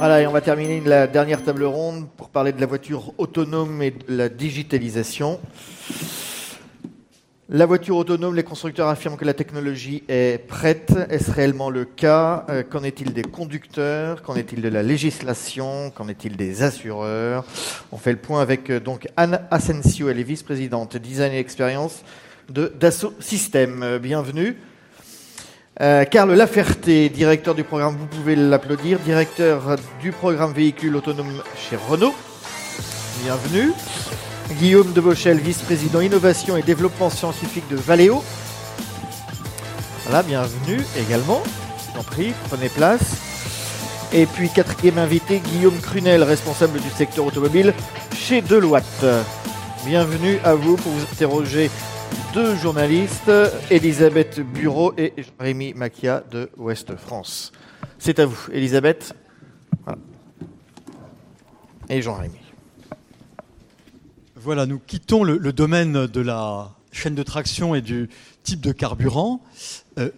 Voilà, et on va terminer la dernière table ronde pour parler de la voiture autonome et de la digitalisation. La voiture autonome, les constructeurs affirment que la technologie est prête. Est-ce réellement le cas? Euh, Qu'en est-il des conducteurs? Qu'en est-il de la législation? Qu'en est-il des assureurs? On fait le point avec euh, donc Anne Asensio, elle est vice-présidente design et expérience de Dassault Systèmes. Euh. Carl Laferté, directeur du programme, vous pouvez l'applaudir, directeur du programme véhicule autonome chez Renault. Bienvenue. Guillaume de vice-président innovation et développement scientifique de Valeo. Voilà, bienvenue également. Je prie, prenez place. Et puis quatrième invité, Guillaume Crunel, responsable du secteur automobile chez Deloitte. Bienvenue à vous pour vous interroger deux journalistes, Elisabeth Bureau et Jérémy Maquia de Ouest France. C'est à vous, Elisabeth. Et Jean-Rémy. Voilà, nous quittons le, domaine de la chaîne de traction et du type de carburant. Euh,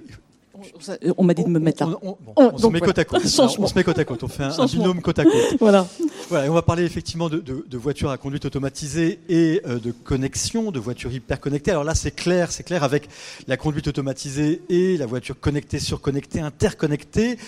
on m'a dit de me mettre là. On, se met côte à côte. on se met côte à côte. On fait un, binôme côte à côte. voilà. On va parler effectivement de, voitures à conduite automatisée et euh, de connexion, de voitures hyper connectées. Alors là, c'est clair, c'est clair avec la conduite automatisée et la voiture connectée, surconnectée, interconnectée.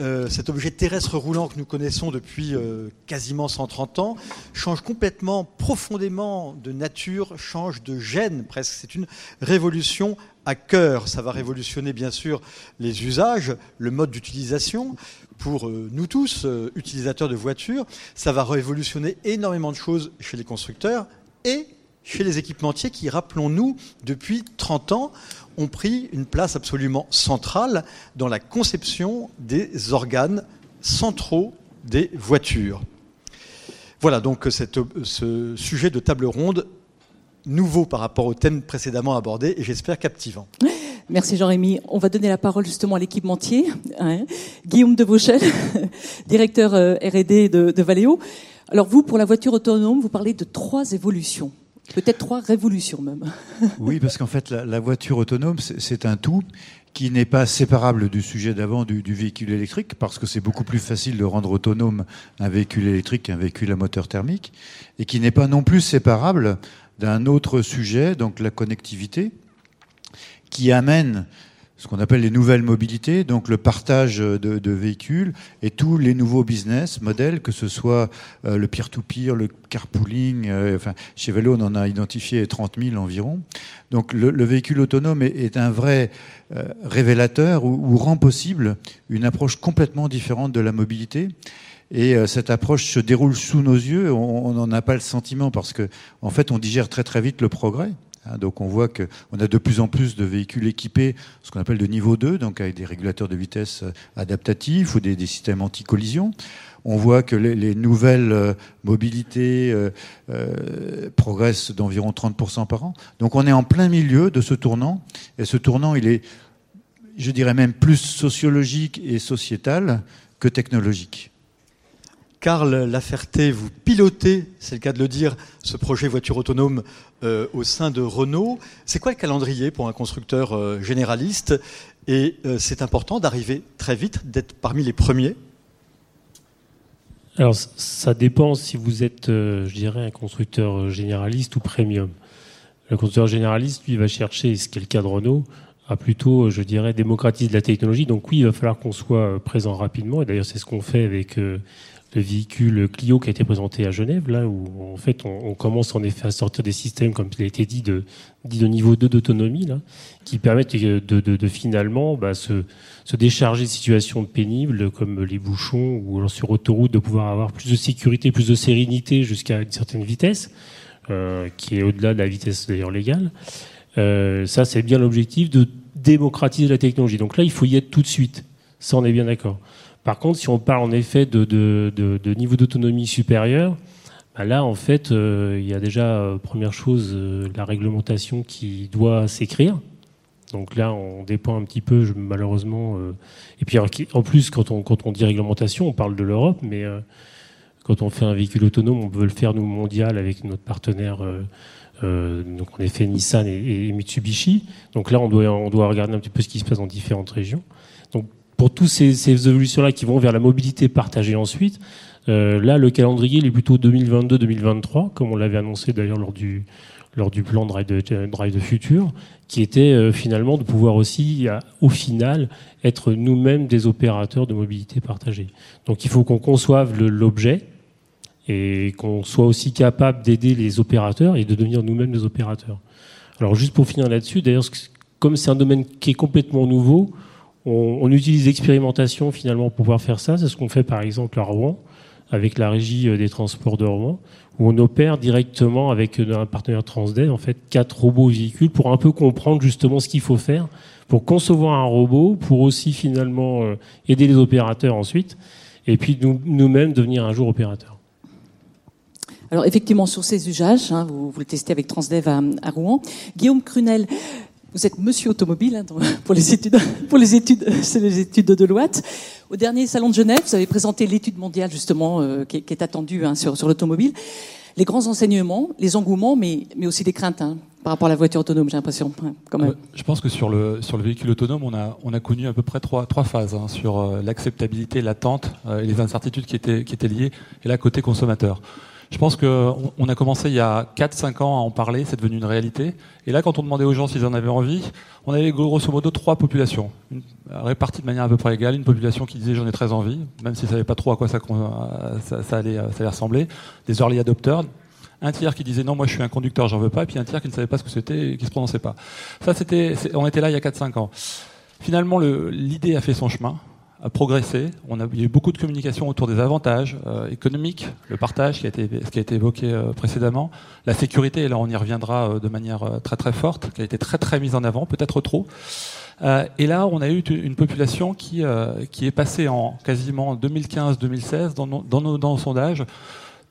Euh, cet objet terrestre roulant que nous connaissons depuis euh, quasiment 130 ans change complètement, profondément de nature, change de gène presque. C'est une révolution à cœur. Ça va révolutionner bien sûr les usages, le mode d'utilisation pour euh, nous tous, utilisateurs de voitures. Ça va révolutionner énormément de choses chez les constructeurs et chez les équipementiers qui, rappelons-nous, depuis 30 ans, ont pris une place absolument centrale dans la conception des organes centraux des voitures. Voilà donc ce sujet de table ronde nouveau par rapport au thème précédemment abordé et j'espère captivant. Merci Jean-Rémy. On va donner la parole justement à l'équipementier. Hein. Guillaume de Vauchel, directeur euh, R&D de, de Valeo. Alors vous, pour la voiture autonome, vous parlez de trois évolutions. Peut-être trois révolutions même. oui, parce qu'en fait, la, voiture autonome, c'est un tout qui n'est pas séparable du sujet d'avant du, véhicule électrique, parce que c'est beaucoup plus facile de rendre autonome un véhicule électrique qu'un véhicule à moteur thermique, et qui n'est pas non plus séparable d'un autre sujet, donc la connectivité, qui amène ce qu'on appelle les nouvelles mobilités, donc le partage de, véhicules et tous les nouveaux business modèles, que ce soit euh, le peer-to-peer, le carpooling. Euh, enfin, chez Vélo, on en a identifié 30 000 environ. Donc le, véhicule autonome est, un vrai euh, révélateur ou, rend possible une approche complètement différente de la mobilité. Et cette approche se déroule sous nos yeux. On n'en a pas le sentiment parce que, en fait, on digère très très vite le progrès. Hein, donc on voit qu'on a de plus en plus de véhicules équipés, ce qu'on appelle de niveau 2, donc avec des régulateurs de vitesse euh, adaptatifs ou des, systèmes anti-collision. On voit que les, nouvelles euh, mobilités euh, progressent d'environ 30% par an. Donc on est en plein milieu de ce tournant, et ce tournant, il est, je dirais même, plus sociologique et sociétal que technologique. Karl Laferté, vous pilotez, c'est le cas de le dire, ce projet voiture autonome euh, au sein de Renault. C'est quoi le calendrier pour un constructeur euh, généraliste? Et euh, c'est important d'arriver très vite, d'être parmi les premiers? Alors ça dépend si vous êtes, je dirais, un constructeur généraliste ou premium. Le constructeur généraliste, lui, va chercher, ce qui est le cas de Renault, à plutôt, je dirais, démocratiser la technologie. Donc oui, il va falloir qu'on soit présent rapidement. Et d'ailleurs, c'est ce qu'on fait avec le véhicule Clio qui a été présenté à Genève, là où en fait on, commence en effet à sortir des systèmes, comme il a été dit, de, niveau 2 d'autonomie, là, qui permettent de, de, finalement bah, se, décharger de situations pénibles comme les bouchons ou sur autoroute de pouvoir avoir plus de sécurité, plus de sérénité jusqu'à une certaine vitesse, euh, qui est au-delà de la vitesse d'ailleurs légale. Euh, ça, c'est bien l'objectif de démocratiser la technologie. Donc là, il faut y être tout de suite. Ça, on est bien d'accord. Par contre, si on parle en effet de, niveau d'autonomie supérieur, bah là, en fait, euh, il y a déjà, euh, première chose, euh, la réglementation qui doit s'écrire. Donc là, on dépend un petit peu, malheureusement. et puis, en plus, quand on, dit réglementation, on parle de l'Europe, mais quand on fait un véhicule autonome, on veut le faire, nous, mondial, avec notre partenaire. donc en effet Nissan et, et, Mitsubishi. Donc là, on doit, on doit regarder un petit peu ce qui se passe dans différentes régions. Donc pour toutes ces, ces évolutions-là qui vont vers la mobilité partagée ensuite, euh, là, le calendrier il est plutôt 2022-2023, comme on l'avait annoncé d'ailleurs lors du, lors du plan Drive de, Drive de Future, qui était euh, finalement de pouvoir aussi, au final, être nous-mêmes des opérateurs de mobilité partagée. Donc il faut qu'on conçoive l'objet et qu'on soit aussi capable d'aider les opérateurs et de devenir nous-mêmes des opérateurs. Alors juste pour finir là-dessus, d'ailleurs, comme c'est un domaine qui est complètement nouveau, on, utilise l'expérimentation finalement pour pouvoir faire ça. C'est ce qu'on fait par exemple à Rouen avec la régie euh, des transports de Rouen, où on opère directement avec euh, un partenaire Transdev, en fait, quatre robots véhicules pour un peu comprendre justement ce qu'il faut faire pour concevoir un robot, pour aussi finalement euh, aider les opérateurs ensuite, et puis nous-mêmes devenir un jour opérateurs. Alors effectivement, sur ces usages, hein, vous, vous, le testez avec Transdev à, à Rouen. Guillaume Crunel, vous êtes monsieur automobile hein, pour les études, pour les études, c'est les études de Deloitte. Au dernier salon de Genève, vous avez présenté l'étude mondiale justement euh, qui, est, attendue hein, sur, l'automobile. Les grands enseignements, les engouements, mais, aussi des craintes hein, par rapport à la voiture autonome, j'ai l'impression. quand même. Je pense que sur le, véhicule autonome, on a, on a connu à peu près trois, phases sur euh, l'acceptabilité, l'attente euh, et les incertitudes qui étaient liées, et là côté consommateur. Je pense qu'on on a commencé il y a 4-5 ans à en parler, c'est devenu une réalité. Et là, quand on demandait aux gens s'ils en avaient envie, on avait grosso modo trois populations, une, réparties de manière à peu près égale. Une population qui disait j'en ai très envie, même s'ils ne savaient pas trop à quoi ça, allait, ça allait ressembler. Des early adopters, un tiers qui disait non, moi je suis un conducteur, j'en veux pas, et puis un tiers qui ne savait pas ce que c'était et qui se prononçait pas. Ça, c'était, on était là il y a 4-5 ans. Finalement, l'idée a fait son chemin a progressé. On a, eu beaucoup de communication autour des avantages euh, économiques, le partage qui a été, ce qui a été évoqué euh, précédemment, la sécurité, et là on y reviendra euh, de manière euh, très très forte, qui a été très très mise en avant, peut-être trop. Euh, et là, on a eu une population qui, qui est passée en quasiment 2015-2016 dans, nos, dans, nos, dans nos sondages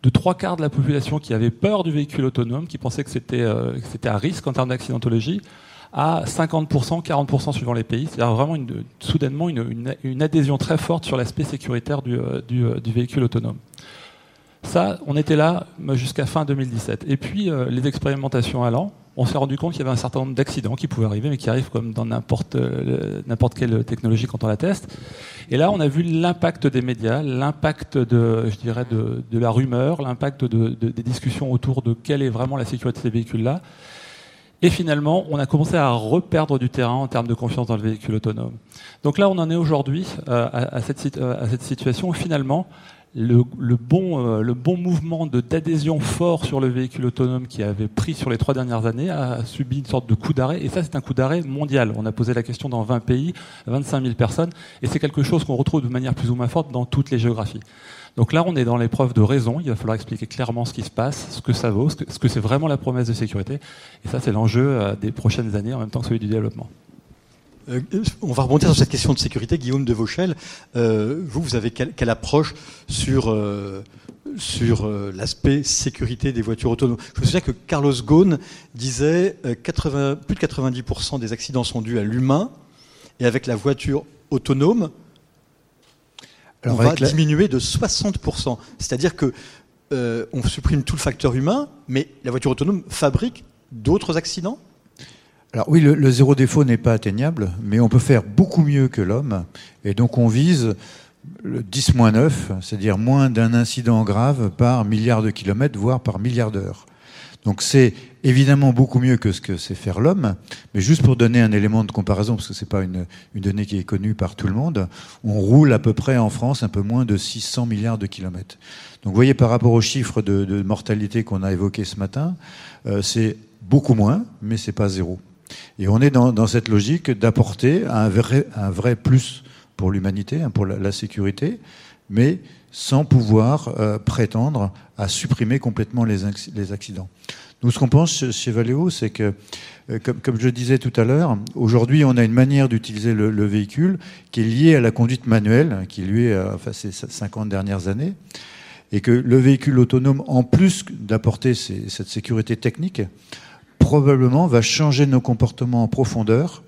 de trois quarts de la population qui avait peur du véhicule autonome, qui pensait que c'était c'était à risque en termes d'accidentologie, à 50%, 40% suivant les pays. C'est-à-dire vraiment une, soudainement une, une, adhésion très forte sur l'aspect sécuritaire du, euh, du, euh, du, véhicule autonome. Ça, on était là euh, jusqu'à fin 2017. Et puis, les expérimentations allant, on s'est rendu compte qu'il y avait un certain nombre d'accidents qui pouvaient arriver, mais qui arrivent comme dans n'importe n'importe quelle technologie quand on la teste. Et là, on a vu l'impact des médias, l'impact de, je dirais, de, de la rumeur, l'impact de, de, des discussions autour de quelle est vraiment la sécurité de ces véhicules-là. Et finalement, on a commencé à reperdre du terrain en termes de confiance dans le véhicule autonome. Donc là, on en est aujourd'hui euh, à, cette, situation où finalement, le, le bon, euh, le bon mouvement d'adhésion fort sur le véhicule autonome qui avait pris sur les trois dernières années a subi une sorte de coup d'arrêt. Et ça, c'est un coup d'arrêt mondial. On a posé la question dans 20 pays, 25 000 personnes. Et c'est quelque chose qu'on retrouve de manière plus ou moins forte dans toutes les géographies. Donc là, on est dans l'épreuve de raison. Il va falloir expliquer clairement ce qui se passe, ce que ça vaut, ce que c'est vraiment la promesse de sécurité. Et ça, c'est l'enjeu euh, des prochaines années en même temps que celui du développement. Euh, on va rebondir sur cette question de sécurité. Guillaume de Vauchel, euh, vous, vous avez quelle, approche sur, sur l'aspect sécurité des voitures autonomes? Je me souviens que Carlos Ghosn disait 80, plus de 90% des accidents sont dus à l'humain, et avec la voiture autonome, alors on va la... diminuer de 60%. C'est-à-dire que euh, on supprime tout le facteur humain, mais la voiture autonome fabrique d'autres accidents? Alors oui, le, le zéro défaut n'est pas atteignable, mais on peut faire beaucoup mieux que l'homme. Et donc on vise le 10-9, c'est-à-dire moins d'un incident grave par milliard de kilomètres, voire par milliard d'heures. Donc c'est évidemment beaucoup mieux que ce que sait faire l'homme, mais juste pour donner un élément de comparaison, parce que c'est pas une, donnée qui est connue par tout le monde, on roule à peu près en France un peu moins de 600 milliards de kilomètres. Donc vous voyez par rapport aux chiffres de, mortalité qu'on a évoqués ce matin, euh, c'est beaucoup moins, mais c'est pas zéro. Et on est dans, cette logique d'apporter un vrai, plus pour l'humanité, hein, pour la, sécurité, mais sans pouvoir euh, prétendre à supprimer complètement les accidents. Nous, ce qu'on pense chez Valeo, c'est que, euh, comme, comme, je disais tout à l'heure, aujourd'hui, on a une manière d'utiliser le, le, véhicule qui est liée à la conduite manuelle, qui lui est, euh, enfin, ces 50 dernières années, et que le véhicule autonome, en plus d'apporter cette sécurité technique, probablement va changer nos comportements en profondeur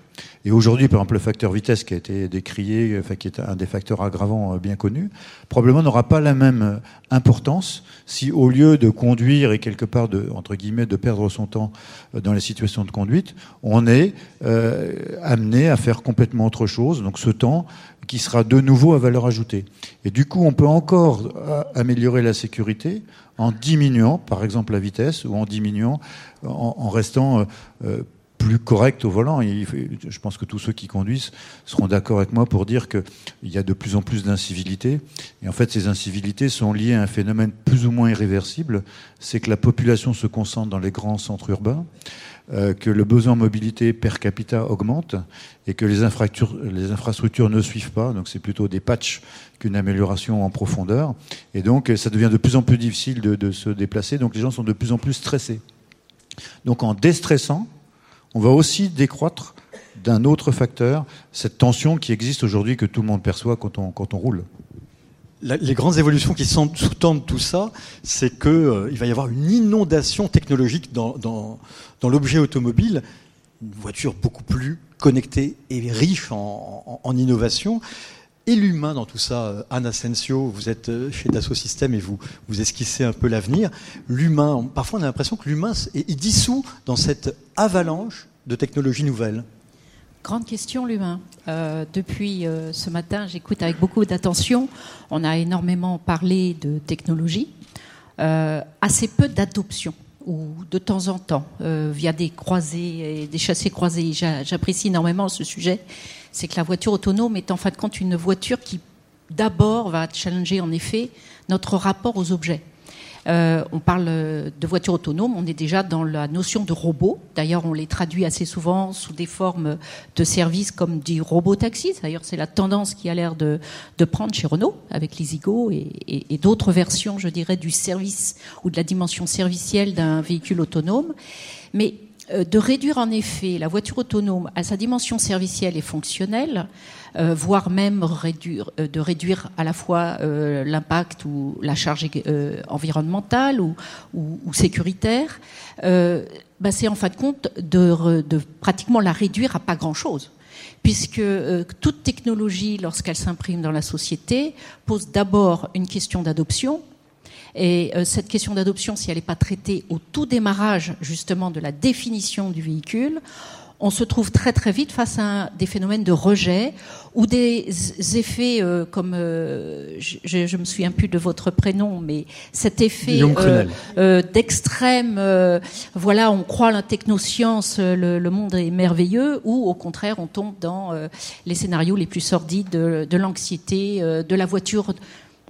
Et aujourd'hui, par exemple, le facteur vitesse qui a été décrié, enfin, qui est un des facteurs aggravants euh, bien connus, probablement n'aura pas la même euh, importance si, au lieu de conduire et quelque part de, entre guillemets, de perdre son temps euh, dans les situations de conduite, on est amené à faire complètement autre chose. Donc, ce temps qui sera de nouveau à valeur ajoutée. Et du coup, on peut encore améliorer la sécurité en diminuant, par exemple, la vitesse ou en diminuant, en, restant plus correct au volant. je pense que tous ceux qui conduisent seront d'accord avec moi pour dire qu'il y a de plus en plus d'incivilités. Et en fait, ces incivilités sont liées à un phénomène plus ou moins irréversible, c'est que la population se concentre dans les grands centres urbains, euh, que le besoin en mobilité per capita augmente et que les infrastructures, ne suivent pas. Donc c'est plutôt des patchs qu'une amélioration en profondeur. Et donc ça devient de plus en plus difficile de, de se déplacer. Donc les gens sont de plus en plus stressés. Donc en déstressant, on va aussi décroître d'un autre facteur, cette tension qui existe aujourd'hui que tout le monde perçoit quand on, roule. les grandes évolutions qui sous-tendent tout ça, c'est qu'il euh, va y avoir une inondation technologique dans l'objet automobile, une voiture beaucoup plus connectée et riche en, en, innovation. Et l'humain dans tout ça, euh, Anne Asensio, vous êtes euh, chez Dassault Systèmes et vous, vous esquissez un peu l'avenir. L'humain, parfois on a l'impression que l'humain est dissous dans cette avalanche de technologies nouvelles. Grande question, l'humain. Euh, depuis ce matin, j'écoute avec beaucoup d'attention. On a énormément parlé de technologie, assez peu d'adoption, ou de temps en temps, via des croisés et des chassés croisés. J'apprécie énormément ce sujet c'est que la voiture autonome est en fin de compte une voiture qui d'abord va challenger en effet notre rapport aux objets. Euh, on parle de voiture autonome, on est déjà dans la notion de robot. D'ailleurs, on les traduit assez souvent sous des formes de services comme des robots taxis. D'ailleurs, c'est la tendance qui a l'air de, prendre chez Renault avec les et, et d'autres versions, je dirais, du service ou de la dimension servicielle d'un véhicule autonome. Euh, de réduire en effet la voiture autonome à sa dimension servicielle et fonctionnelle, euh, voire même euh, de réduire à la fois l'impact ou la charge environnementale ou, sécuritaire, bah, c'est en fin de compte de, de, pratiquement la réduire à pas grand-chose puisque toute technologie, lorsqu'elle s'imprime dans la société, pose d'abord une question d'adoption, et euh, cette question d'adoption, si elle n'est pas traitée au tout démarrage justement de la définition du véhicule, on se trouve très très vite face à des phénomènes de rejet ou des effets euh, comme euh, je, je me souviens plus de votre prénom, mais cet effet d'extrême, voilà, on croit la technoscience, le, le, monde est merveilleux, ou au contraire on tombe dans les scénarios les plus sordides de, de l'anxiété, de la voiture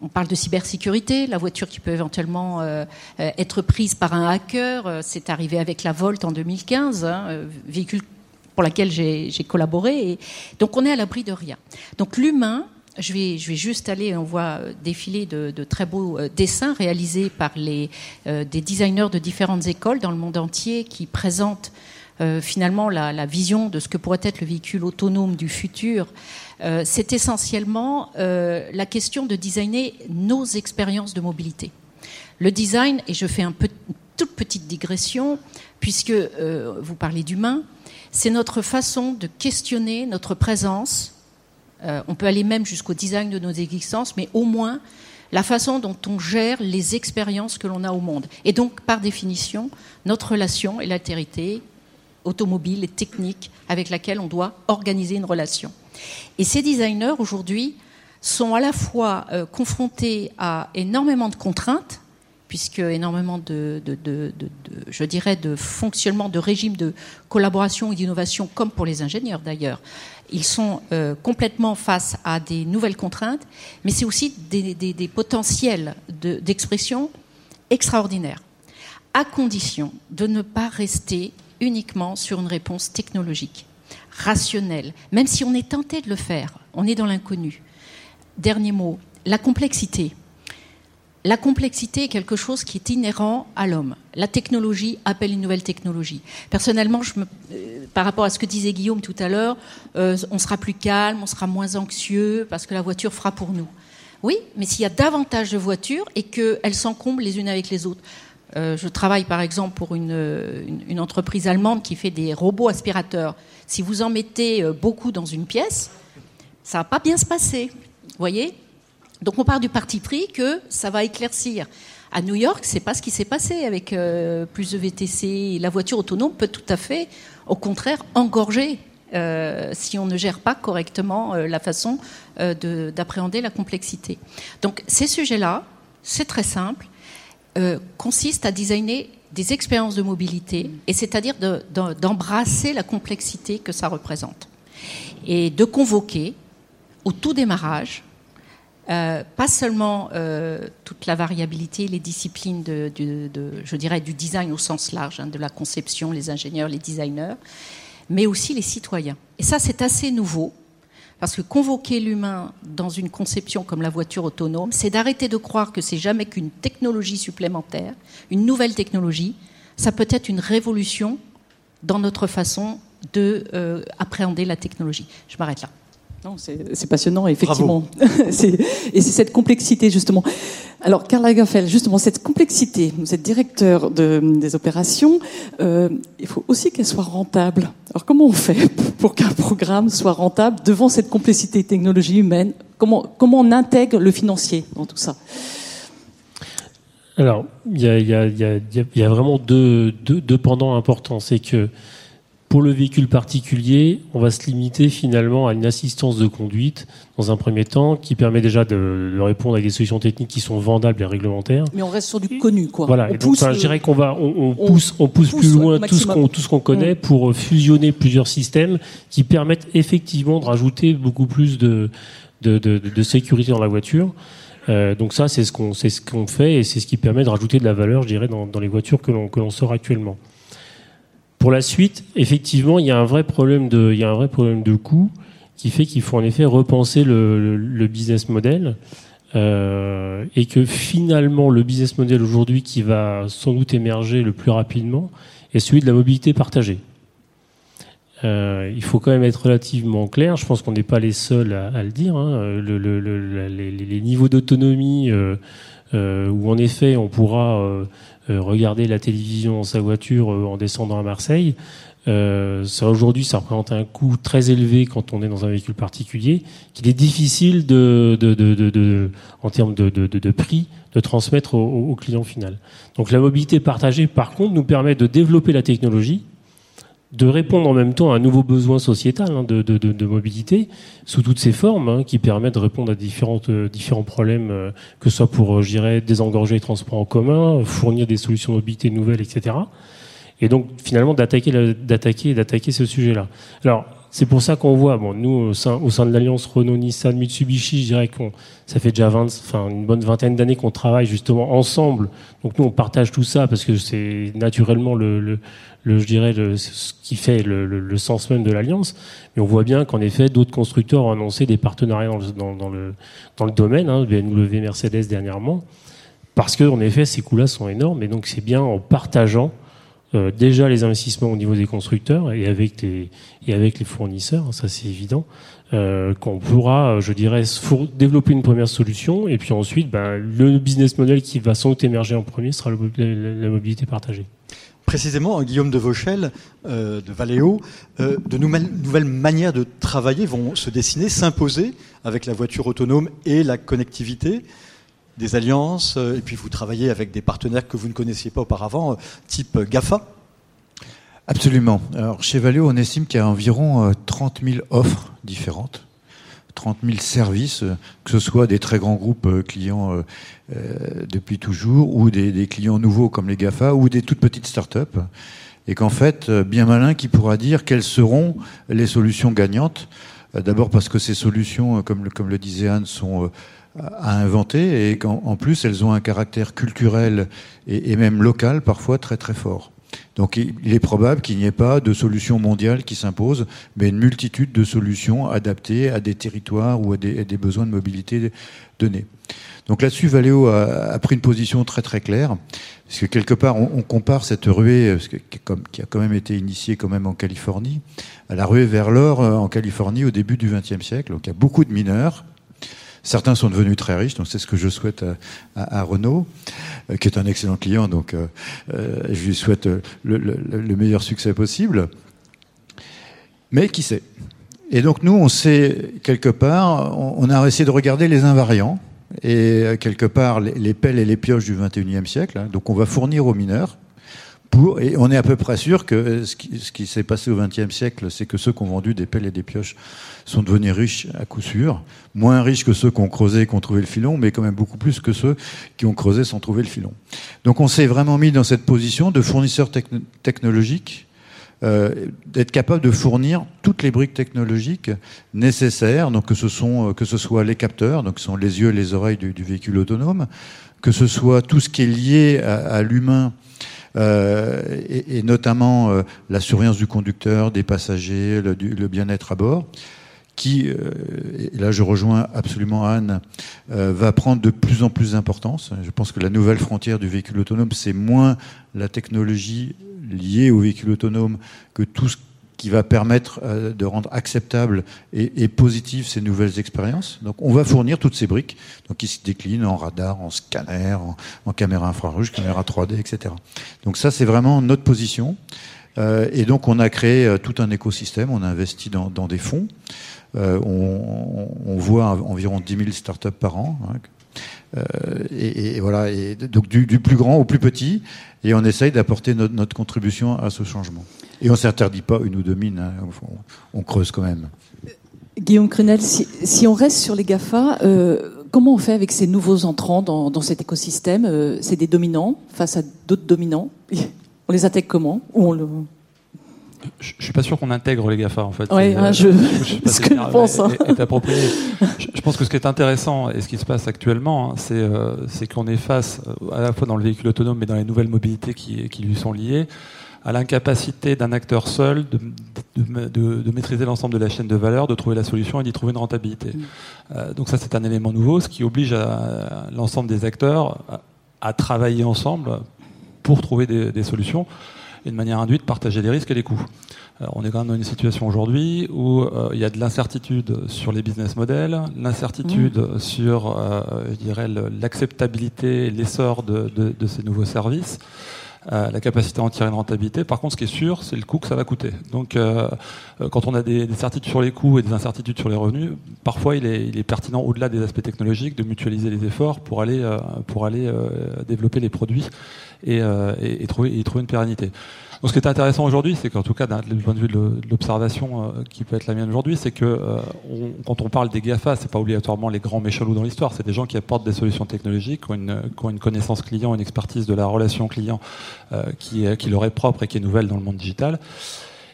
on parle de cybersécurité, la voiture qui peut éventuellement euh, euh, être prise par un hacker. Euh, c'est arrivé avec la Volt en 2015, hein, véhicule pour laquelle j'ai collaboré. donc on est à l'abri de rien. Donc l'humain, je vais, je vais juste aller, on voit défiler de, très beaux dessins réalisés par les, des designers de différentes écoles dans le monde entier qui présentent finalement la, vision de ce que pourrait être le véhicule autonome du futur euh, c'est essentiellement euh, la question de designer nos expériences de mobilité. Le design, et je fais une toute petite digression, puisque euh, vous parlez d'humain, c'est notre façon de questionner notre présence. on peut aller même jusqu'au design de nos existences, mais au moins la façon dont on gère les expériences que l'on a au monde. Et donc, par définition, notre relation et l'altérité automobile et technique avec laquelle on doit organiser une relation. Et ces designers, aujourd'hui, sont à la fois euh, confrontés à énormément de contraintes, puisque énormément de, je dirais, de fonctionnement, de régime de collaboration et d'innovation, comme pour les ingénieurs d'ailleurs, ils sont euh, complètement face à des nouvelles contraintes, mais c'est aussi des, potentiels d'expression extraordinaires, à condition de ne pas rester uniquement sur une réponse technologique rationnel, même si on est tenté de le faire, on est dans l'inconnu. Dernier mot, la complexité. La complexité est quelque chose qui est inhérent à l'homme. La technologie appelle une nouvelle technologie. Personnellement, euh, par rapport à ce que disait Guillaume tout à l'heure, euh, on sera plus calme, on sera moins anxieux parce que la voiture fera pour nous. Oui, mais s'il y a davantage de voitures et qu'elles s'encombrent les unes avec les autres, Euh, je travaille par exemple pour une, entreprise allemande qui fait des robots aspirateurs. Si vous en mettez euh, beaucoup dans une pièce, ça va pas bien se passer. Voyez? Donc on part du parti pris que ça va éclaircir. À New York, c'est pas ce qui s'est passé avec euh, plus de VTC. La voiture autonome peut tout à fait, au contraire, engorger si on ne gère pas correctement la façon d'appréhender la complexité. Donc ces sujets-là, c'est très simple, euh, consistent à designer des expériences de mobilité, et c'est-à-dire d'embrasser de, de, la complexité que ça représente, et de convoquer au tout démarrage euh, pas seulement euh, toute la variabilité, les disciplines de, je dirais, du design au sens large, hein, de la conception, les ingénieurs, les designers, mais aussi les citoyens. Et ça, c'est assez nouveau, parce que convoquer l'humain dans une conception comme la voiture autonome, c'est d'arrêter de croire que c'est jamais qu'une technologie supplémentaire, une nouvelle technologie. Ça peut être une révolution dans notre façon de euh, appréhender la technologie. Je m'arrête là. Non, c'est passionnant, effectivement. et c'est cette complexité, justement. Alors, Karl Lagerfeld, justement, cette complexité, vous êtes directeur de, des opérations, euh, il faut aussi qu'elle soit rentable. Alors, comment on fait pour qu'un programme soit rentable devant cette complexité technologie humaine? Comment, comment on intègre le financier dans tout ça? Alors, il y a, y, a, y, a, y a, vraiment deux, deux, deux pendants importants. C'est que pour le véhicule particulier, on va se limiter finalement à une assistance de conduite dans un premier temps qui permet déjà de, de répondre à des solutions techniques qui sont vendables et réglementaires. Mais on reste sur du connu, quoi. Voilà. On et donc, enfin, le... je dirais qu'on va, on, on, pousse, on pousse, pousse plus loin tout ce qu'on, tout ce qu'on connaît mmh. pour fusionner plusieurs systèmes qui permettent effectivement de rajouter beaucoup plus de, de, de, de sécurité dans la voiture. Euh, donc ça, c'est ce qu'on, c'est ce qu'on fait et c'est ce qui permet de rajouter de la valeur, je dirais, dans, dans les voitures que l'on, que l'on sort actuellement. Pour la suite, effectivement, il y a un vrai problème de, il y a un vrai problème de coût qui fait qu'il faut en effet repenser le, le, le business model euh, et que finalement le business model aujourd'hui qui va sans doute émerger le plus rapidement est celui de la mobilité partagée. Euh, il faut quand même être relativement clair. Je pense qu'on n'est pas les seuls à, à le dire. Hein. Le, les, les, niveaux d'autonomie euh, euh, où en effet on pourra euh, regarder la télévision dans sa voiture euh, en descendant à Marseille. Euh, ça aujourd'hui, ça représente un coût très élevé quand on est dans un véhicule particulier, qu'il est difficile de, de, de en termes de, prix, de transmettre au, au, client final. Donc la mobilité partagée, par contre, nous permet de développer la technologie, de répondre en même temps à un nouveau besoin sociétal hein, de, mobilité sous toutes ses formes, hein, qui permettent de répondre à euh, différents problèmes, euh, que ce soit pour, euh, je dirais, désengorger les transports en commun, fournir des solutions de mobilité nouvelles, etc. Et donc, finalement, d'attaquer, d'attaquer, d'attaquer ce sujet-là. Alors, c'est pour ça qu'on voit, bon, nous, au sein, au sein de l'alliance Renault-Nissan, Mitsubishi, je dirais qu'on, ça fait déjà 20, enfin, une bonne vingtaine d'années qu'on travaille justement ensemble. Donc nous, on partage tout ça parce que c'est naturellement le, le, le, je dirais, le, ce qui fait le, le, sens même de l'alliance. Mais on voit bien qu'en effet, d'autres constructeurs ont annoncé des partenariats dans le, dans, dans le, dans le domaine, hein, BMW, Mercedes dernièrement, parce que en effet, ces coûts-là sont énormes. Et donc, c'est bien en partageant euh, déjà les investissements au niveau des constructeurs et avec les, et avec les fournisseurs, ça c'est évident, euh, qu'on pourra, je dirais, développer une première solution et puis ensuite, ben, le business model qui va sans doute émerger en premier sera la, mobilité partagée. Précisément, Guillaume de Vauchel, euh, de Valeo, euh, de nouvelles manières de travailler vont se dessiner, s'imposer avec la voiture autonome et la connectivité des alliances, euh, et puis vous travaillez avec des partenaires que vous ne connaissiez pas auparavant, type GAFA Absolument. Alors, chez Valeo, on estime qu'il y a environ 30 000 offres différentes, 30 000 services, que ce soit des très grands groupes clients euh, depuis toujours, ou des, des, clients nouveaux comme les GAFA, ou des toutes petites startups. Et qu'en fait, bien malin qui pourra dire quelles seront les solutions gagnantes. D'abord parce que ces solutions, comme le, comme le disait Anne, sont à inventer et qu'en en plus elles ont un caractère culturel et, même local parfois très très fort. Donc il est probable qu'il n'y ait pas de solution mondiale qui s'impose, mais une multitude de solutions adaptées à des territoires ou à des, besoins de mobilité donnés. Donc là-dessus, Valeo a, pris une position très très claire, parce que quelque part on, compare cette ruée, qui a quand même été initiée quand même en Californie, à la ruée vers l'or en Californie au début du XXe siècle. Donc il y a beaucoup de mineurs Certains sont devenus très riches, donc c'est ce que je souhaite à, Renault, euh, qui est un excellent client, donc euh, euh, je lui souhaite le, meilleur succès possible. Mais qui sait? Et donc nous, on sait quelque part, on, a essayé de regarder les invariants et quelque part les, pelles et les pioches du 21e siècle. Hein. donc on va fournir aux mineurs et on est à peu près sûr que ce qui, s'est passé au XXe siècle, c'est que ceux qui ont vendu des pelles et des pioches sont devenus riches à coup sûr, moins riches que ceux qui ont creusé et qui ont trouvé le filon, mais quand même beaucoup plus que ceux qui ont creusé sans trouver le filon. Donc on s'est vraiment mis dans cette position de fournisseur technologique, euh, d'être capable de fournir toutes les briques technologiques nécessaires, donc que ce, sont, que ce soit les capteurs, donc ce sont les yeux et les oreilles du, véhicule autonome, que ce soit tout ce qui est lié à l'humain, euh, et, notamment euh, la surveillance du conducteur, des passagers, le, bien-être à bord qui, euh, et là je rejoins absolument Anne, va prendre de plus en plus d'importance. Je pense que la nouvelle frontière du véhicule autonome, c'est moins la technologie liée au véhicule autonome que tout ce qui va permettre euh, de rendre acceptable et, et positive ces nouvelles expériences. Donc on va fournir toutes ces briques, donc qui se déclinent en radar, en scanner, en, caméra infrarouge, caméra 3D, etc. Donc ça c'est vraiment notre position. Euh, et donc on a créé euh, tout un écosystème, on a investi dans, des fonds. on, voit environ 10 000 startups par an. Hein. et, voilà, et donc du, plus grand au plus petit, et on essaye d'apporter notre contribution à ce changement. Et on ne s'interdit pas une ou deux mines, hein. on, creuse quand même. Guillaume Crunel, si, on reste sur les GAFA, euh, comment on fait avec ces nouveaux entrants dans, cet écosystème? Euh, C'est des dominants face à d'autres dominants? On les intègre comment? Ou on le... Je, ne suis pas sûr qu'on intègre les GAFA en fait. Oui, hein, je, ce que je pense. Hein. approprié. je, pense que ce qui est intéressant et ce qui se passe actuellement, c'est euh, qu'on est face à la fois dans le véhicule autonome mais dans les nouvelles mobilités qui, qui lui sont liées à l'incapacité d'un acteur seul de, de, de, maîtriser l'ensemble de la chaîne de valeur, de trouver la solution et d'y trouver une rentabilité. Mm. Euh, donc ça, c'est un élément nouveau, ce qui oblige l'ensemble des acteurs à, travailler ensemble pour trouver des, des, solutions et de manière induite partager les risques et les coûts. Euh, on est quand même dans une situation aujourd'hui où euh, il y a de l'incertitude sur les business models, l'incertitude mm. sur, je dirais, l'acceptabilité, l'essor de, de, ces nouveaux services. Euh, la capacité à en tirer une rentabilité. Par contre, ce qui est sûr, c'est le coût que ça va coûter. Donc, euh, euh, quand on a des, certitudes sur les coûts et des incertitudes sur les revenus, parfois il est, pertinent, au-delà des aspects technologiques, de mutualiser les efforts pour aller, pour aller développer les produits et, trouver, et trouver une pérennité. Donc, ce qui est intéressant aujourd'hui, c'est qu'en tout cas, d'un point de vue de l'observation euh, qui peut être la mienne aujourd'hui, c'est que euh, quand on parle des GAFA, c'est pas obligatoirement les grands méchants dans l'histoire, c'est des gens qui apportent des solutions technologiques, qui ont une, qui ont une connaissance client, une expertise de la relation client euh, qui, qui leur est propre et qui est nouvelle dans le monde digital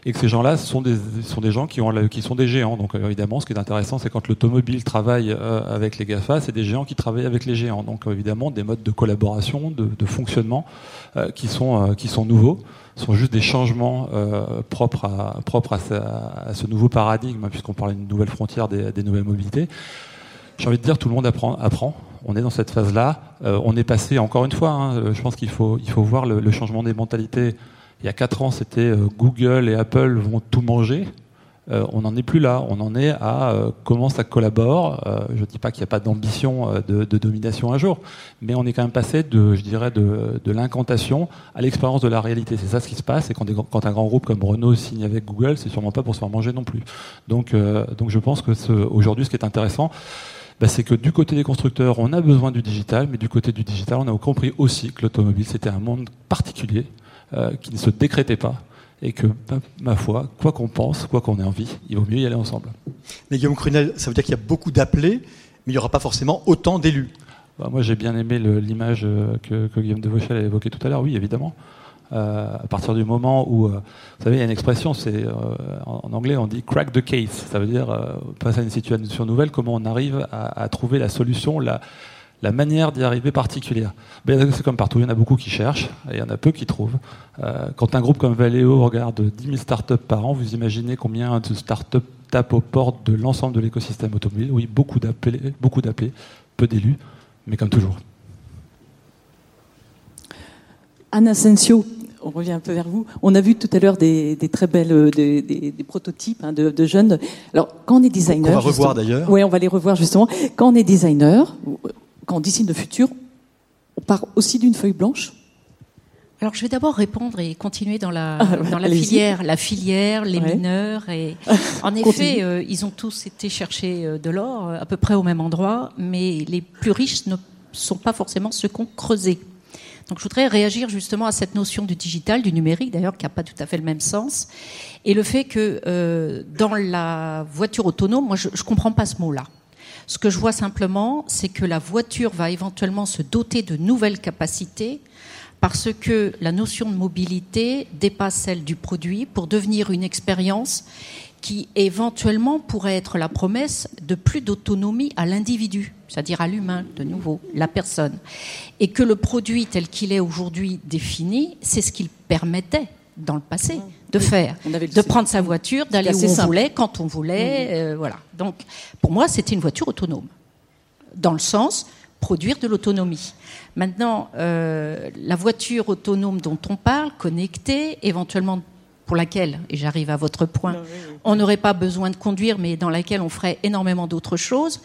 et que ces gens-là sont des, sont des gens qui, ont, qui sont des géants. Donc évidemment, ce qui est intéressant, c'est quand l'automobile travaille avec les GAFA, c'est des géants qui travaillent avec les géants. Donc évidemment, des modes de collaboration, de, de fonctionnement qui, sont, qui sont nouveaux sont juste des changements euh, propres, à, propres à, ce nouveau paradigme, hein, puisqu'on parle d'une nouvelle frontière des, des nouvelles mobilités. J'ai envie de dire, tout le monde apprend. apprend. On est dans cette phase-là. Euh, on est passé, encore une fois, hein, je pense qu'il faut, il faut voir le, le, changement des mentalités. Il y a quatre ans, c'était euh, Google et Apple vont tout manger. Euh, on n'en est plus là. On en est à euh, comment ça collabore. Je ne dis pas qu'il n'y a pas d'ambition de, domination un jour, mais on est quand même passé de, je dirais, de, l'incantation à l'expérience de la réalité. C'est ça ce qui se passe. Et quand, un grand groupe comme Renault signe avec Google, c'est sûrement pas pour se faire manger non plus. Donc, je pense que aujourd'hui, ce qui est intéressant, bah, c'est que du côté des constructeurs, on a besoin du digital, mais du côté du digital, on a compris aussi que l'automobile, c'était un monde particulier qui ne se décrétait pas et que, ma foi, quoi qu'on pense, quoi qu'on ait envie, il vaut mieux y aller ensemble. Mais Guillaume Crunel, ça veut dire qu'il y a beaucoup d'appelés, mais il n'y aura pas forcément autant d'élus. Bah, moi, j'ai bien aimé l'image euh, que, Guillaume de Vauchel a évoquée tout à l'heure, oui, évidemment. Euh, à partir du moment où, euh, vous savez, il y a une expression, c'est en, anglais on dit crack the case, ça veut dire face à une situation nouvelle, comment on arrive à, à trouver la solution, la, la manière d'y arriver particulière. C'est comme partout, il y en a beaucoup qui cherchent et il y en a peu qui trouvent. Euh, quand un groupe comme Valeo regarde 10 000 startups par an, vous imaginez combien de startups tapent aux portes de l'ensemble de l'écosystème automobile Oui, beaucoup d'appelés, beaucoup d'appelés, peu d'élus, mais comme toujours. Anna Asensio, on revient un peu vers vous. On a vu tout à l'heure des, très belles euh, des, prototypes hein, de, jeunes. Alors, quand on est designer, on va revoir d'ailleurs. Oui, on va les revoir justement. Quand on est designer, quand on dessine le futur, on part aussi d'une feuille blanche. Alors, je vais d'abord répondre et continuer dans la, ah, dans la filière, la filière, les mineurs. Et en effet, euh, ils ont tous été chercher euh, de l'or à peu près au même endroit, mais les plus riches ne sont pas forcément ceux qu'on creusé. Donc je voudrais réagir justement à cette notion du digital, du numérique d'ailleurs, qui n'a pas tout à fait le même sens, et le fait que euh, dans la voiture autonome, moi je ne comprends pas ce mot-là. Ce que je vois simplement, c'est que la voiture va éventuellement se doter de nouvelles capacités parce que la notion de mobilité dépasse celle du produit pour devenir une expérience qui éventuellement pourrait être la promesse de plus d'autonomie à l'individu, c'est-à-dire à, l'humain, de nouveau, la personne. Et que le produit tel qu'il est aujourd'hui défini, c'est ce qu'il permettait dans le passé de faire, de prendre sa voiture, d'aller où on voulait, quand on voulait, mm-hmm. euh, voilà. Donc, pour moi, c'était une voiture autonome, dans le sens produire de l'autonomie. Maintenant, euh, la voiture autonome dont on parle, connectée, éventuellement pour laquelle, et j'arrive à votre point, on n'aurait pas besoin de conduire, mais dans laquelle on ferait énormément d'autres choses,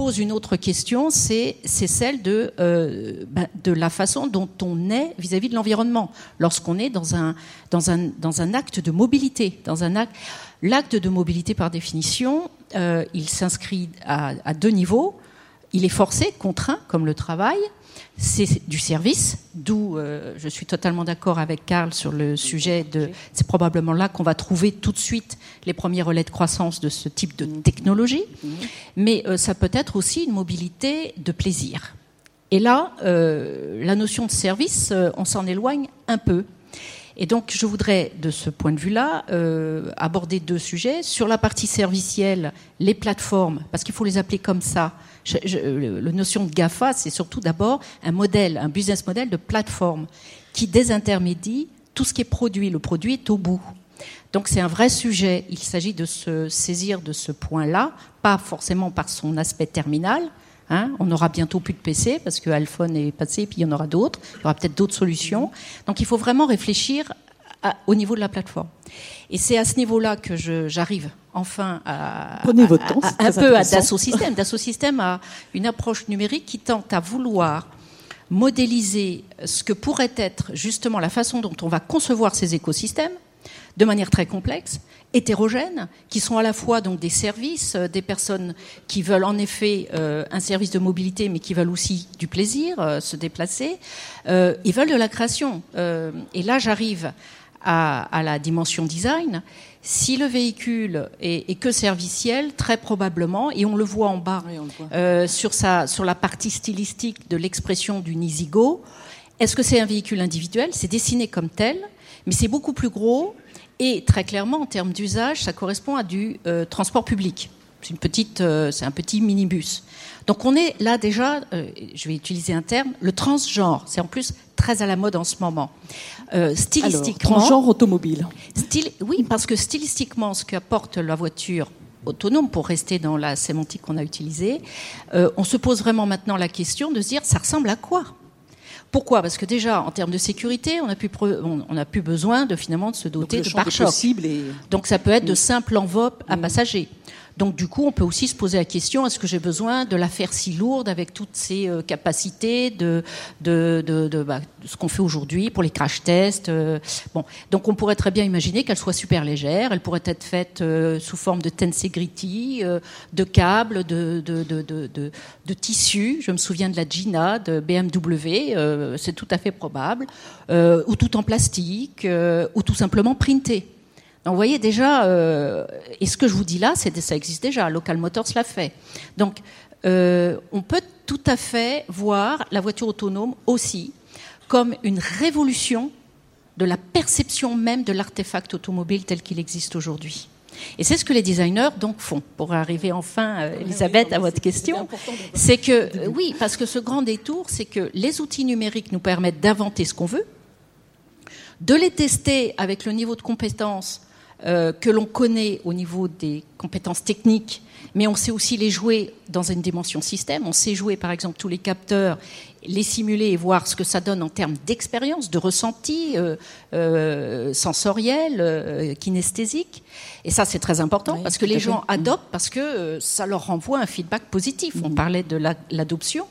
pose une autre question, c'est celle de, euh, ben, de la façon dont on est vis-à-vis de l'environnement, lorsqu'on est dans un, acte de mobilité. L'acte de mobilité, par définition, euh, il s'inscrit à deux niveaux. Il est forcé, contraint, comme le travail, c'est du service, d'où euh, je suis totalement d'accord avec Karl sur le sujet de. C'est probablement là qu'on va trouver tout de suite les premiers relais de croissance de ce type de technologie, mais euh, ça peut être aussi une mobilité de plaisir. Et là, euh, la notion de service, on s'en éloigne un peu. Et donc, je voudrais, de ce point de vue-là, aborder deux sujets. Sur la partie servicielle, les plateformes, parce qu'il faut les appeler comme ça, la notion de GAFA, c'est surtout d'abord un modèle, un business model de plateforme qui désintermédie tout ce qui est produit. Le produit est au bout. Donc c'est un vrai sujet. Il s'agit de se saisir de ce point-là, pas forcément par son aspect terminal. Hein. On aura bientôt plus de PC parce que iPhone est passé, puis il y en aura d'autres. Il y aura peut-être d'autres solutions. Donc il faut vraiment réfléchir au niveau de la plateforme. Et c'est à ce niveau-là que j'arrive enfin à, Prenez votre temps, un peu à Dassault Systèmes. Dassault Systèmes a une approche numérique qui tente à vouloir modéliser ce que pourrait être justement la façon dont on va concevoir ces écosystèmes de manière très complexe, hétérogène, qui sont à la fois donc des services, euh, des personnes qui veulent en effet euh, un service de mobilité, mais qui veulent aussi du plaisir, euh, se déplacer. ils veulent de la création. et là, j'arrive à, la dimension design. Si le véhicule est, que serviciel, très probablement, et on le voit en bas euh, sur, sa, sur la partie stylistique de l'expression du Nisigo, est-ce que c'est un véhicule individuel? C'est dessiné comme tel, mais c'est beaucoup plus gros et très clairement en termes d'usage, ça correspond à du euh, transport public. C'est une petite, euh, c'est un petit minibus. Donc on est là déjà, je vais utiliser un terme, le transgenre. C'est en plus très à la mode en ce moment. Euh, stylistiquement. Alors, transgenre automobile. oui, parce que stylistiquement, ce qu'apporte la voiture autonome, pour rester dans la sémantique qu'on a utilisée, euh, on se pose vraiment maintenant la question de se dire ça ressemble à quoi? Pourquoi? Parce que déjà, en termes de sécurité, on n'a plus, on, plus besoin de finalement de se doter de pare-chocs. Donc ça peut être de simples enveloppes à passagers. Donc du coup, on peut aussi se poser la question est-ce que j'ai besoin de la faire si lourde avec toutes ces euh, capacités de de, de, bah, ce qu'on fait aujourd'hui pour les crash tests euh, Bon, donc on pourrait très bien imaginer qu'elle soit super légère. Elle pourrait être faite euh, sous forme de tensegrity, de câbles, de de, de, de tissus. Je me souviens de la Gina de BMW, c'est tout à fait probable, ou tout en plastique, ou tout simplement printé. Donc vous voyez déjà, euh, et ce que je vous dis là, c'est ça existe déjà. Local Motors l'a fait. Donc euh, on peut tout à fait voir la voiture autonome aussi comme une révolution de la perception même de l'artefact automobile tel qu'il existe aujourd'hui. Et c'est ce que les designers donc font. Pour arriver enfin, euh, Elisabeth, à votre question, c'est que oui, parce que ce grand détour, c'est que les outils numériques nous permettent d'inventer ce qu'on veut, de les tester avec le niveau de compétence euh, que l'on connaît au niveau des compétences techniques, mais on sait aussi les jouer dans une dimension système. On sait jouer, par exemple, tous les capteurs, les simuler et voir ce que ça donne en termes d'expérience, de ressenti euh, euh, sensoriel, kinesthésique. Et ça, c'est très important Oui, parce que les gens Mhm. adoptent parce que ça leur renvoie un feedback positif. On Mhm. parlait de la- l'adoption.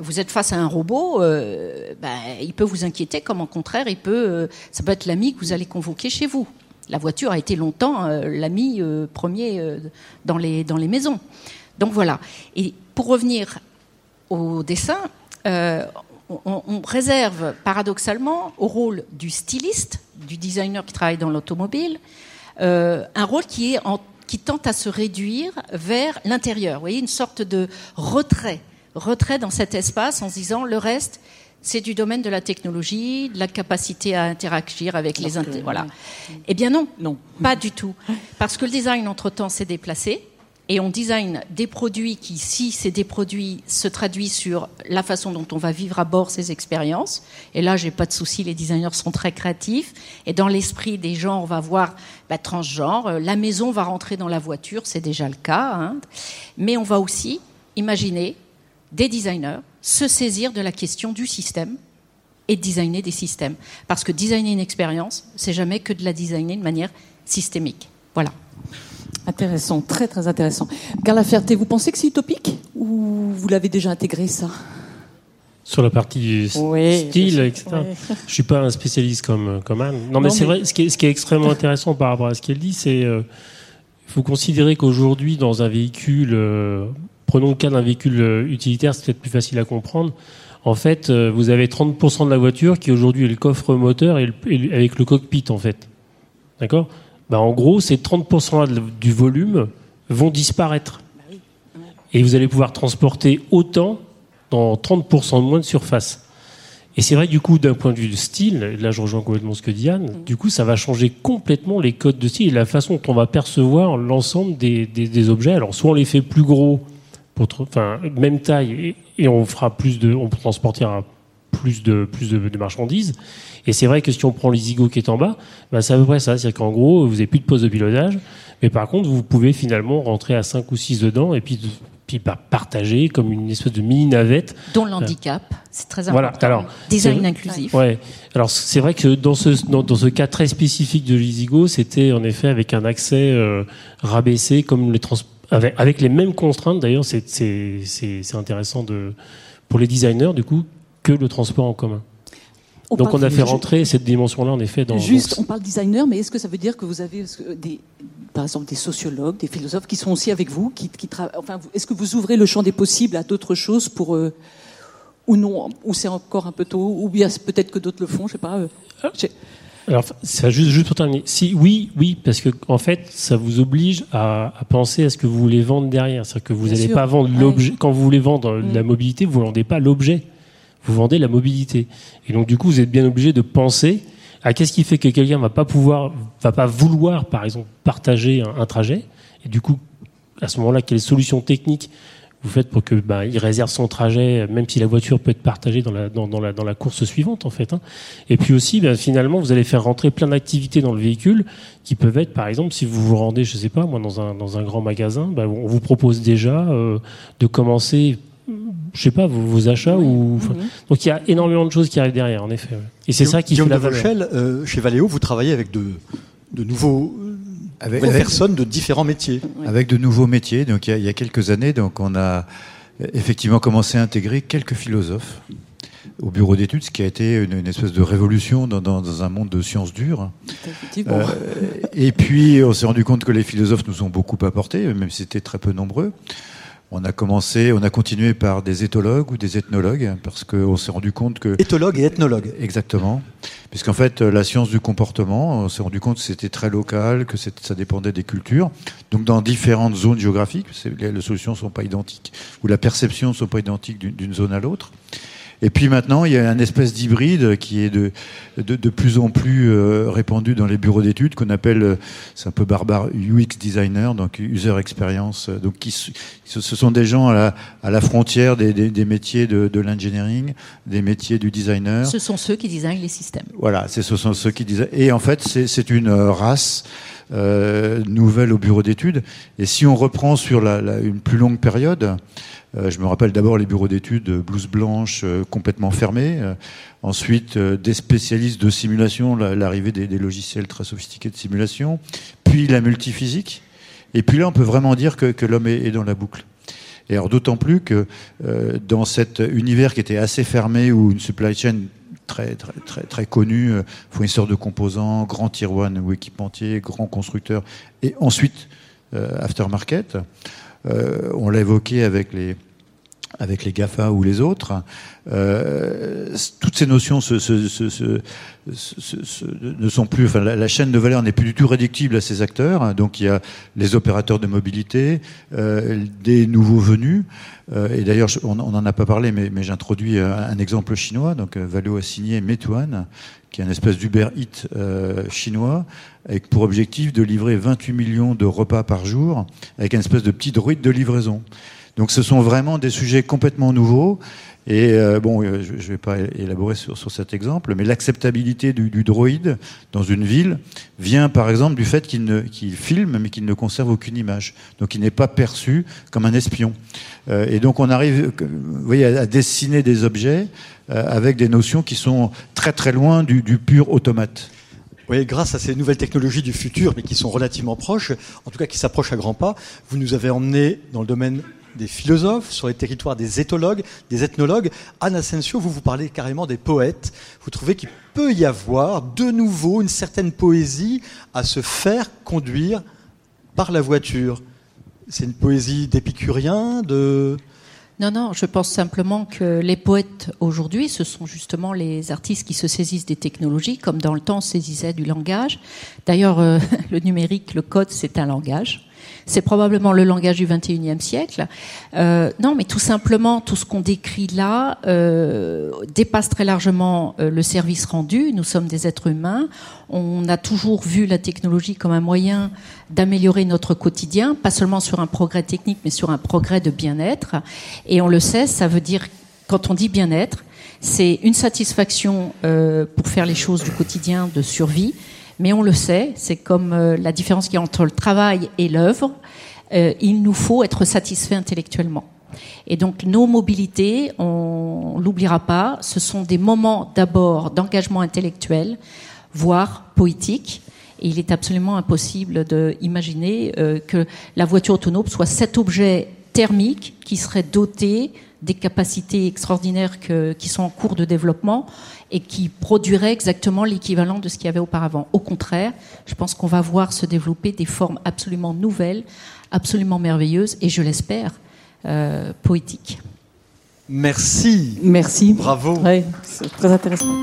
Vous êtes face à un robot, euh, ben, il peut vous inquiéter, comme au contraire, il peut, euh, ça peut être l'ami que vous allez convoquer chez vous. La voiture a été longtemps euh, l'ami euh, premier euh, dans, les, dans les maisons. Donc voilà. Et pour revenir au dessin, on, réserve paradoxalement au rôle du styliste, du designer qui travaille dans l'automobile, un rôle qui, est qui tente à se réduire vers l'intérieur. Vous voyez, une sorte de retrait, retrait dans cet espace en se disant le reste, c'est du domaine de la technologie, de la capacité à interagir avec les que- inté- voilà. Eh bien non, Non. pas du tout, parce que le design entre temps s'est déplacé. Et on design des produits qui, si c'est des produits, se traduisent sur la façon dont on va vivre à bord ces expériences. Et là, j'ai pas de souci, les designers sont très créatifs. Et dans l'esprit des gens, on va voir bah, transgenre. Euh, La maison va rentrer dans la voiture, c'est déjà le cas. hein. Mais on va aussi imaginer des designers se saisir de la question du système et designer des systèmes. Parce que designer une expérience, c'est jamais que de la designer de manière systémique. Voilà. Intéressant, très très intéressant. Carla Ferté, vous pensez que c'est utopique ou vous l'avez déjà intégré ça? Sur la partie Oui, style, etc. ouais. Je suis pas un spécialiste comme, comme Anne. Non, mais Non, c'est mais- vrai, ce qui, est, ce qui est extrêmement intéressant par rapport à ce qu'elle dit, c'est euh, il faut considérer qu'aujourd'hui, dans un véhicule, euh, prenons le cas d'un véhicule euh, utilitaire, c'est peut-être plus facile à comprendre. En fait, euh, vous avez 30% de la voiture qui aujourd'hui est le coffre moteur et, le- et le- avec le cockpit, en fait. D'accord? Ben, En gros, ces 30% là de- du volume vont disparaître. Et vous allez pouvoir transporter autant dans 30% de moins de surface. Et c'est vrai, du coup, d'un point de vue de style, là je rejoins complètement ce que dit Anne, du coup, ça va changer complètement les codes de style et la façon dont on va percevoir l'ensemble des, des- des objets. Alors, soit on les fait plus gros, pour, enfin, même taille, et, et on fera plus de, on transportera plus de, plus de, de marchandises. Et c'est vrai que si on prend l'Isigo qui est en bas, bah, c'est à peu près ça. C'est-à-dire qu'en gros, vous n'avez plus de poste de pilotage, mais par contre, vous pouvez finalement rentrer à 5 ou 6 dedans et puis, puis bah, partager comme une espèce de mini navette Dont le handicap, c'est très Voilà, important. alors, Design inclusif. Ouais. Alors c'est vrai que dans ce dans, dans ce cas très spécifique de l'Isigo, c'était en effet avec un accès euh, rabaissé comme les trans avec, avec les mêmes contraintes. D'ailleurs, c'est intéressant de pour les designers du coup que le transport en commun. Donc on a fait rentrer cette dimension-là en effet dans. Juste, on parle designer, mais est-ce que ça veut dire que vous avez des, par exemple, des sociologues, des philosophes qui sont aussi avec vous, qui, qui tra- enfin, est-ce que vous ouvrez le champ des possibles à d'autres choses pour euh, ou non, ou c'est encore un peu tôt, ou bien peut-être que d'autres le font, je sais pas. euh, Alors, ça, juste, juste pour terminer. Si, oui, oui, parce que, en fait, ça vous oblige à, à penser à ce que vous voulez vendre derrière. C'est-à-dire que vous n'allez pas vendre l'objet. Quand vous voulez vendre Mm. la mobilité, vous ne vendez pas l'objet. Vous vendez la mobilité. Et donc, du coup, vous êtes bien obligé de penser à qu'est-ce qui fait que quelqu'un va pas pouvoir, va pas vouloir, par exemple, partager un, un trajet. Et du coup, à ce moment-là, quelles solutions techniques vous faites pour que bah, il réserve son trajet, même si la voiture peut être partagée dans la, dans, dans la, dans la course suivante, en fait. hein. Et puis aussi, ben, finalement, vous allez faire rentrer plein d'activités dans le véhicule qui peuvent être, par exemple, si vous vous rendez, je sais pas, moi, dans un, dans un grand magasin, ben, on vous propose déjà euh, de commencer, je sais pas, vos, vos achats. ou enfin, Mhm. Donc il y a énormément de choses qui arrivent derrière, en effet. Et c'est ça qui Guillaume fait la valeur. Euh, chez Valeo, vous travaillez avec de, de nouveaux Avec, avec- personnes de différents métiers. avec de nouveaux métiers. Donc il y, a, il y a quelques années, donc on a effectivement commencé à intégrer quelques philosophes au bureau d'études, ce qui a été une, une espèce de révolution dans, dans- dans un monde de sciences dures. Euh, et puis on s'est rendu compte que les philosophes nous ont beaucoup apporté, même si c'était très peu nombreux. On a commencé, on a continué par des éthologues ou des ethnologues, parce qu'on s'est rendu compte que Éthologue et ethnologue. Exactement. Puisqu'en fait, la science du comportement, on s'est rendu compte que c'était très local, que ça dépendait des cultures. Donc, dans différentes zones géographiques, les, solutions ne sont pas identiques, ou la perception ne sont pas identiques d'une zone à l'autre. Et puis maintenant, il y a un espèce d'hybride qui est de, de, de plus en plus euh, répandu dans les bureaux d'études, qu'on appelle, euh, c'est un peu barbare, UX designer, donc user experience. euh, Donc, qui, ce sont des gens à la, à la frontière des, des, des métiers de, de l'engineering, des métiers du designer. Ce sont ceux qui designent les systèmes. Voilà, ce sont ceux qui disaient. Et en fait, c'est une race euh, nouvelles au bureau d'études. Et si on reprend sur la, la, une plus longue période, je me rappelle d'abord les bureaux d'études blouse blanche euh, complètement fermés. Euh, ensuite, des spécialistes de simulation, l'arrivée des, logiciels très sophistiqués de simulation. Puis la multiphysique. Et puis là, on peut vraiment dire que, l'homme est, dans la boucle. Et alors d'autant plus que euh, dans cet univers qui était assez fermé, où une supply chain très très très très connue, euh, fournisseur de composants, grand tier ou équipementier, grand constructeur, et ensuite euh, aftermarket. On l'a évoqué avec les GAFA ou les autres, euh, toutes ces notions ne sont plus. La, chaîne de valeur n'est plus du tout réductible à ces acteurs. Donc, il y a les opérateurs de mobilité, euh, des nouveaux venus. Euh, et d'ailleurs, on n'en a pas parlé, mais, j'introduis un, un, exemple chinois. Donc, Valeo a signé Meituan, qui est un espèce d'Uber Eats chinois, avec pour objectif de livrer 28 millions de repas par jour, avec un espèce de petit droïde de livraison. Donc ce sont vraiment des sujets complètement nouveaux. Et euh, bon, euh, je ne vais pas élaborer sur, cet exemple, mais l'acceptabilité du, du, droïde dans une ville vient par exemple du fait qu'il qu filme, mais qu'il ne conserve aucune image. Donc il n'est pas perçu comme un espion. Euh, et donc on arrive voyez, à, dessiner des objets avec des notions qui sont très très loin du, pur automate. Oui, grâce à ces nouvelles technologies du futur, mais qui sont relativement proches, en tout cas qui s'approchent à grands pas, vous nous avez emmenés dans le domaine des philosophes, sur les territoires des éthologues, des ethnologues. Anne Asensio, vous vous parlez carrément des poètes. Vous trouvez qu'il peut y avoir de nouveau une certaine poésie à se faire conduire par la voiture. C'est une poésie d'épicurien, de... Non, non, je pense simplement que les poètes aujourd'hui, ce sont justement les artistes qui se saisissent des technologies, comme dans le temps on saisissait du langage. D'ailleurs, euh, le numérique, le code, c'est un langage. C'est probablement le langage du 21e siècle. Euh, non, mais tout simplement, tout ce qu'on décrit là euh, dépasse très largement euh, le service rendu. Nous sommes des êtres humains. On a toujours vu la technologie comme un moyen d'améliorer notre quotidien, pas seulement sur un progrès technique, mais sur un progrès de bien-être. Et on le sait, ça veut dire, quand on dit bien-être, c'est une satisfaction euh, pour faire les choses du quotidien de survie, mais on le sait, c'est comme euh, la différence qu'il y a entre le travail et l'œuvre. Euh, il nous faut être satisfait intellectuellement. Et donc nos mobilités, on l'oubliera pas, ce sont des moments d'abord d'engagement intellectuel, voire poétique. Et il est absolument impossible d'imaginer euh, que la voiture autonome soit cet objet thermique qui serait doté des capacités extraordinaires que, qui sont en cours de développement et qui produirait exactement l'équivalent de ce qu'il y avait auparavant. Au contraire, je pense qu'on va voir se développer des formes absolument nouvelles, absolument merveilleuses et, je l'espère, euh, poétiques. Merci. Merci. Bravo. Ouais, c'est très intéressant.